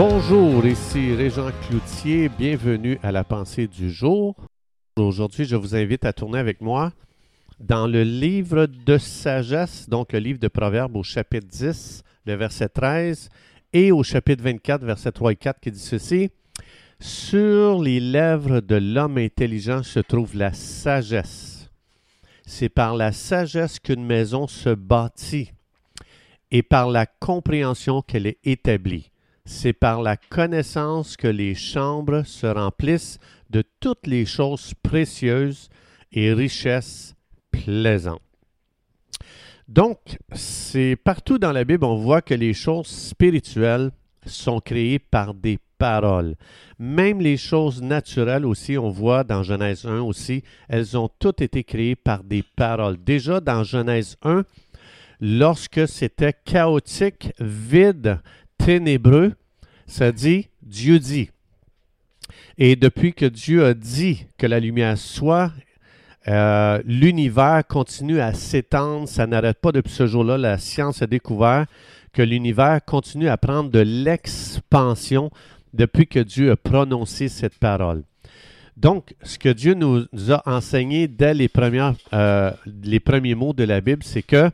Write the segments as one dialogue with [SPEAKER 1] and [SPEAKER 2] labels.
[SPEAKER 1] Bonjour, ici Régent Cloutier, bienvenue à la pensée du jour. Aujourd'hui, je vous invite à tourner avec moi dans le livre de sagesse, donc le livre de Proverbes au chapitre 10, le verset 13, et au chapitre 24, verset 3 et 4, qui dit ceci. Sur les lèvres de l'homme intelligent se trouve la sagesse. C'est par la sagesse qu'une maison se bâtit et par la compréhension qu'elle est établie. C'est par la connaissance que les chambres se remplissent de toutes les choses précieuses et richesses plaisantes. Donc, c'est partout dans la Bible, on voit que les choses spirituelles sont créées par des paroles. Même les choses naturelles aussi, on voit dans Genèse 1 aussi, elles ont toutes été créées par des paroles. Déjà dans Genèse 1, lorsque c'était chaotique, vide, ténébreux, ça dit Dieu dit. Et depuis que Dieu a dit que la lumière soit, euh, l'univers continue à s'étendre, ça n'arrête pas depuis ce jour-là. La science a découvert que l'univers continue à prendre de l'expansion depuis que Dieu a prononcé cette parole. Donc, ce que Dieu nous a enseigné dès les, premières, euh, les premiers mots de la Bible, c'est que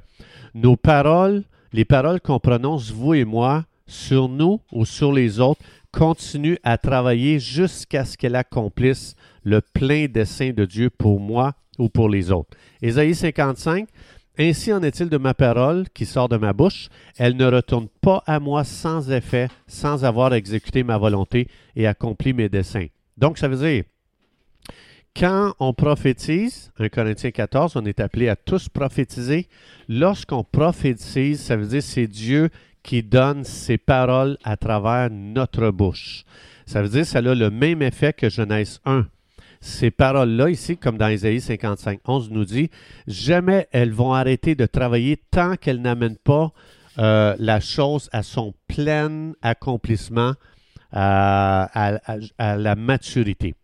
[SPEAKER 1] nos paroles, les paroles qu'on prononce, vous et moi, sur nous ou sur les autres, continuent à travailler jusqu'à ce qu'elle accomplisse le plein dessein de Dieu pour moi ou pour les autres. Ésaïe 55, Ainsi en est-il de ma parole qui sort de ma bouche, elle ne retourne pas à moi sans effet, sans avoir exécuté ma volonté et accompli mes desseins. Donc ça veut dire, quand on prophétise, 1 Corinthiens 14, on est appelé à tous prophétiser. Lorsqu'on prophétise, ça veut dire c'est Dieu qui donne ses paroles à travers notre bouche. Ça veut dire ça a le même effet que Genèse 1 ces paroles-là, ici, comme dans Isaïe 55, 11 nous dit, jamais elles vont arrêter de travailler tant qu'elles n'amènent pas euh, la chose à son plein accomplissement, à, la maturité.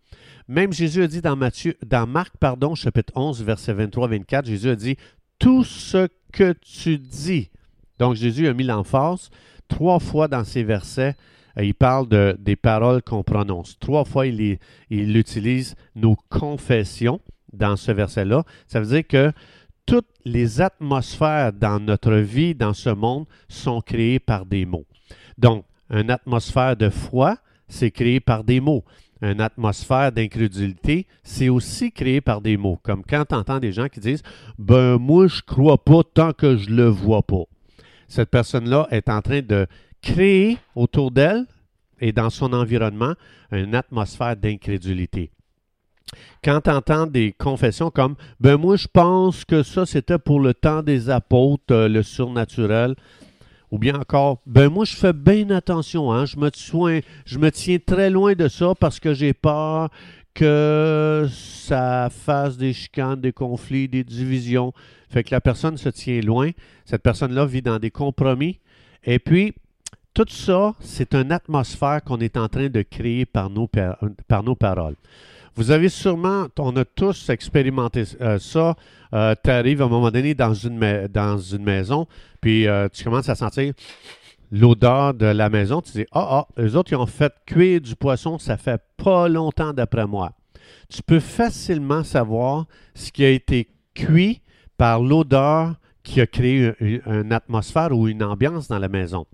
[SPEAKER 1] Même Jésus a dit dans, Matthieu, dans Marc, pardon, chapitre 11, verset 23-24, Jésus a dit, tout ce que tu dis. Donc Jésus a mis l'emphase trois fois dans ces versets euh, il parle de, des paroles qu'on prononce. Trois fois, il, il utilise nos confessions dans ce verset-là. Ça veut dire que toutes les atmosphères dans notre vie, dans ce monde, sont créées par des mots. Donc, une atmosphère de foi, c'est créé par des mots. Une atmosphère d'incrédulité, c'est aussi créé par des mots. Comme quand tu entends des gens qui disent Ben, moi, je crois pas tant que je le vois pas. Cette personne-là est en train de créer autour d'elle et dans son environnement une atmosphère d'incrédulité. Quand tu entends des confessions comme Ben moi je pense que ça c'était pour le temps des apôtres, euh, le surnaturel, ou bien encore Ben moi je fais bien attention, hein, je, me je me tiens très loin de ça parce que j'ai peur que ça fasse des chicanes, des conflits, des divisions. Fait que la personne se tient loin. Cette personne-là vit dans des compromis. Et puis, tout ça, c'est une atmosphère qu'on est en train de créer par nos, par nos paroles. Vous avez sûrement, on a tous expérimenté euh, ça. Euh, tu arrives à un moment donné dans une, dans une maison, puis euh, tu commences à sentir l'odeur de la maison. Tu dis Ah, ah, eux autres, ils ont fait cuire du poisson, ça fait pas longtemps d'après moi. Tu peux facilement savoir ce qui a été cuit par l'odeur qui a créé une atmosphère ou une ambiance dans la maison.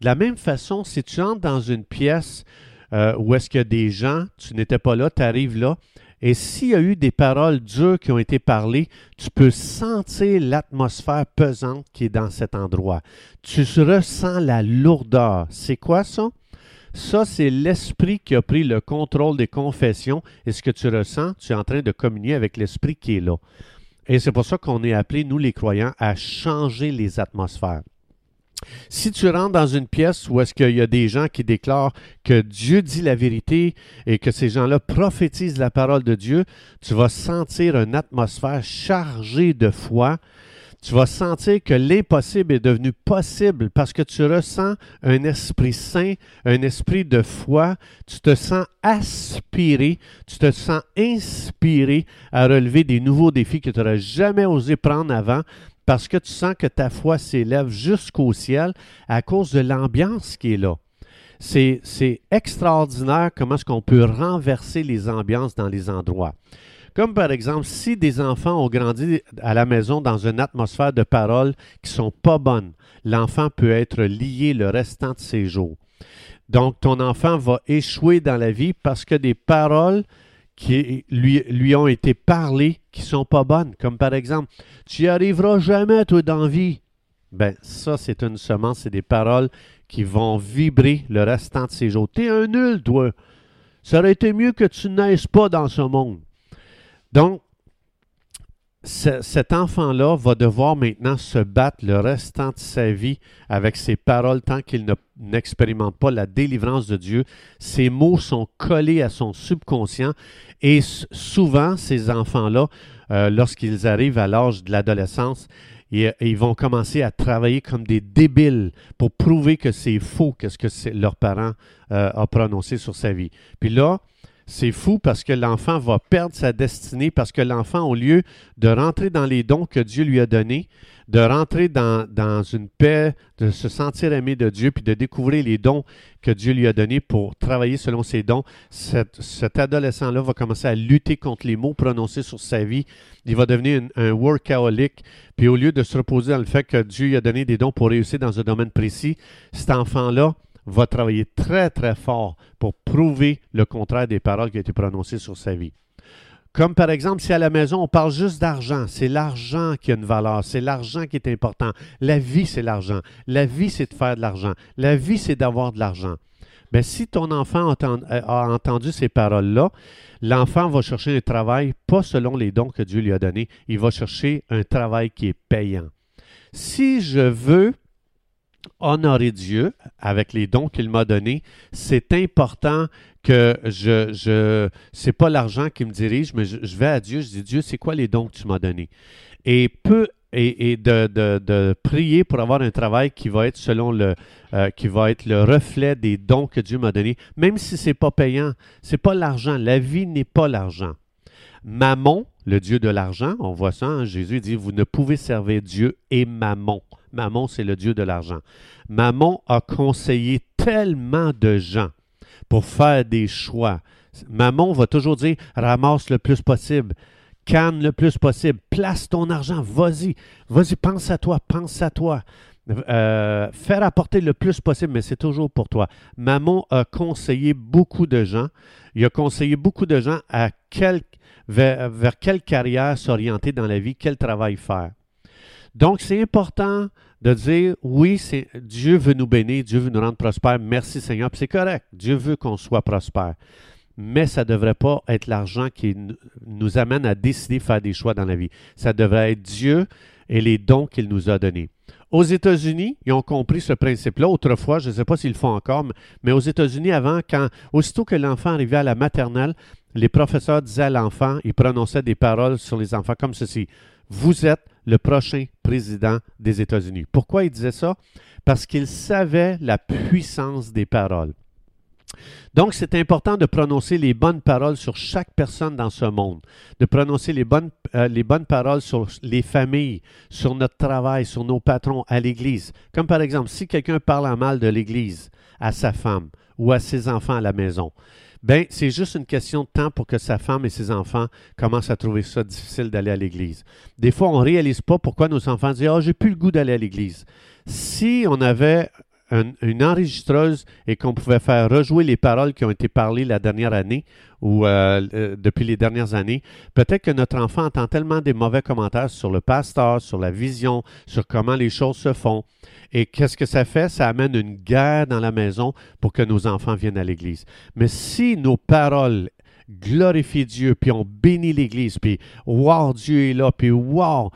[SPEAKER 1] De la même façon, si tu entres dans une pièce euh, où est-ce qu'il y a des gens, tu n'étais pas là, tu arrives là, et s'il y a eu des paroles dures qui ont été parlées, tu peux sentir l'atmosphère pesante qui est dans cet endroit. Tu ressens la lourdeur. C'est quoi ça? Ça, c'est l'esprit qui a pris le contrôle des confessions. Et ce que tu ressens, tu es en train de communier avec l'esprit qui est là. Et c'est pour ça qu'on est appelés, nous les croyants, à changer les atmosphères. Si tu rentres dans une pièce où est-ce qu'il y a des gens qui déclarent que Dieu dit la vérité et que ces gens-là prophétisent la parole de Dieu, tu vas sentir une atmosphère chargée de foi. Tu vas sentir que l'impossible est devenu possible parce que tu ressens un esprit saint, un esprit de foi. Tu te sens aspiré, tu te sens inspiré à relever des nouveaux défis que tu n'aurais jamais osé prendre avant parce que tu sens que ta foi s'élève jusqu'au ciel à cause de l'ambiance qui est là. c'est extraordinaire comment est-ce qu'on peut renverser les ambiances dans les endroits. Comme par exemple, si des enfants ont grandi à la maison dans une atmosphère de paroles qui sont pas bonnes, l'enfant peut être lié le restant de ses jours. Donc, ton enfant va échouer dans la vie parce que des paroles qui lui, ont été parlées qui sont pas bonnes. Comme par exemple, tu n'y arriveras jamais, toi, dans vie. Ben, ça, c'est une semence, c'est des paroles qui vont vibrer le restant de ses jours. T'es un nul, toi. Ça aurait été mieux que tu naisses pas dans ce monde. Donc, cet enfant-là va devoir maintenant se battre le restant de sa vie avec ses paroles tant qu'il n'expérimente pas la délivrance de Dieu. Ses mots sont collés à son subconscient et souvent, ces enfants-là, euh, lorsqu'ils arrivent à l'âge de l'adolescence, ils, vont commencer à travailler comme des débiles pour prouver que c'est faux, qu'est-ce que leurs parents euh, ont prononcé sur sa vie. Puis là, c'est fou parce que l'enfant va perdre sa destinée, parce que l'enfant, au lieu de rentrer dans les dons que Dieu lui a donnés, de rentrer dans, une paix, de se sentir aimé de Dieu, puis de découvrir les dons que Dieu lui a donnés pour travailler selon ses dons, cet, adolescent-là va commencer à lutter contre les mots prononcés sur sa vie. Il va devenir un workaholic, puis au lieu de se reposer dans le fait que Dieu lui a donné des dons pour réussir dans un domaine précis, cet enfant-là va travailler très, très fort pour prouver le contraire des paroles qui ont été prononcées sur sa vie. Comme par exemple, si à la maison, on parle juste d'argent, c'est l'argent qui a une valeur, c'est l'argent qui est important. La vie, c'est l'argent. La vie, c'est de faire de l'argent. La vie, c'est d'avoir de l'argent. Mais si ton enfant a entendu ces paroles-là, l'enfant va chercher un travail pas selon les dons que Dieu lui a donnés, il va chercher un travail qui est payant. Si je veux honorer Dieu avec les dons qu'il m'a donnés, c'est important que je, je c'est pas l'argent qui me dirige, mais je, vais à Dieu, je dis Dieu, c'est quoi les dons que tu m'as donnés? Et peu et, de, de, prier pour avoir un travail qui va être selon le euh, qui va être le reflet des dons que Dieu m'a donnés, même si c'est pas payant, c'est pas l'argent. La vie n'est pas l'argent. Mammon, le Dieu de l'argent, on voit ça, hein, Jésus dit, vous ne pouvez servir Dieu et Mammon. Mammon, c'est le Dieu de l'argent. Mammon a conseillé tellement de gens pour faire des choix. Mammon va toujours dire, ramasse le plus possible, canne le plus possible, place ton argent, vas-y, vas-y, pense à toi, pense à toi. Euh, faire apporter le plus possible, mais c'est toujours pour toi. Mammon a conseillé beaucoup de gens. Il a conseillé beaucoup de gens à quel vers, quelle carrière s'orienter dans la vie, quel travail faire. Donc, c'est important de dire, oui, Dieu veut nous bénir, Dieu veut nous rendre prospères, merci Seigneur, c'est correct, Dieu veut qu'on soit prospère. Mais ça ne devrait pas être l'argent qui nous amène à décider de faire des choix dans la vie. Ça devrait être Dieu et les dons qu'il nous a donnés. Aux États-Unis, ils ont compris ce principe-là. Autrefois, je ne sais pas s'ils le font encore, mais aux États-Unis, avant, quand aussitôt que l'enfant arrivait à la maternelle, les professeurs disaient à l'enfant, ils prononçaient des paroles sur les enfants comme ceci. Vous êtes le prochain président des États-Unis. Pourquoi ils disaient ça? Parce qu'ils savaient la puissance des paroles. Donc, c'est important de prononcer les bonnes paroles sur chaque personne dans ce monde, de prononcer les bonnes, euh, les bonnes paroles sur les familles, sur notre travail, sur nos patrons, à l'Église. Comme par exemple, si quelqu'un parle en mal de l'Église à sa femme ou à ses enfants à la maison, ben, c'est juste une question de temps pour que sa femme et ses enfants commencent à trouver ça difficile d'aller à l'église. Des fois, on ne réalise pas pourquoi nos enfants disent Ah, oh, j'ai plus le goût d'aller à l'église. Si on avait une enregistreuse et qu'on pouvait faire rejouer les paroles qui ont été parlées la dernière année ou euh, euh, depuis les dernières années, peut-être que notre enfant entend tellement des mauvais commentaires sur le pasteur, sur la vision, sur comment les choses se font. Et qu'est-ce que ça fait? Ça amène une guerre dans la maison pour que nos enfants viennent à l'Église. Mais si nos paroles glorifient Dieu, puis on bénit l'Église, puis wow, Dieu est là, puis wow,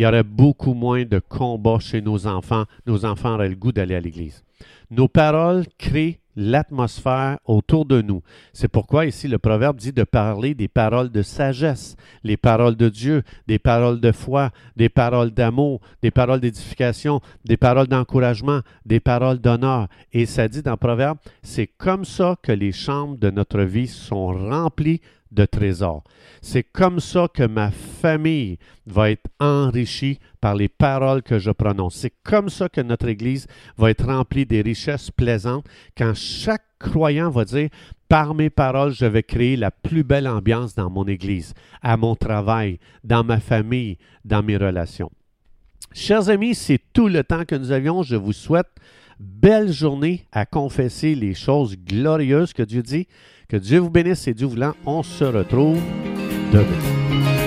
[SPEAKER 1] il y aurait beaucoup moins de combats chez nos enfants. Nos enfants auraient le goût d'aller à l'Église. Nos paroles créent l'atmosphère autour de nous. C'est pourquoi ici le proverbe dit de parler des paroles de sagesse, les paroles de Dieu, des paroles de foi, des paroles d'amour, des paroles d'édification, des paroles d'encouragement, des paroles d'honneur. Et ça dit dans le proverbe, c'est comme ça que les chambres de notre vie sont remplies de trésors. C'est comme ça que ma famille va être enrichie par les paroles que je prononce. C'est comme ça que notre Église va être remplie des richesses plaisantes quand chaque croyant va dire, par mes paroles, je vais créer la plus belle ambiance dans mon Église, à mon travail, dans ma famille, dans mes relations. Chers amis, c'est tout le temps que nous avions. Je vous souhaite belle journée à confesser les choses glorieuses que Dieu dit. Que Dieu vous bénisse et Dieu voulant, on se retrouve demain.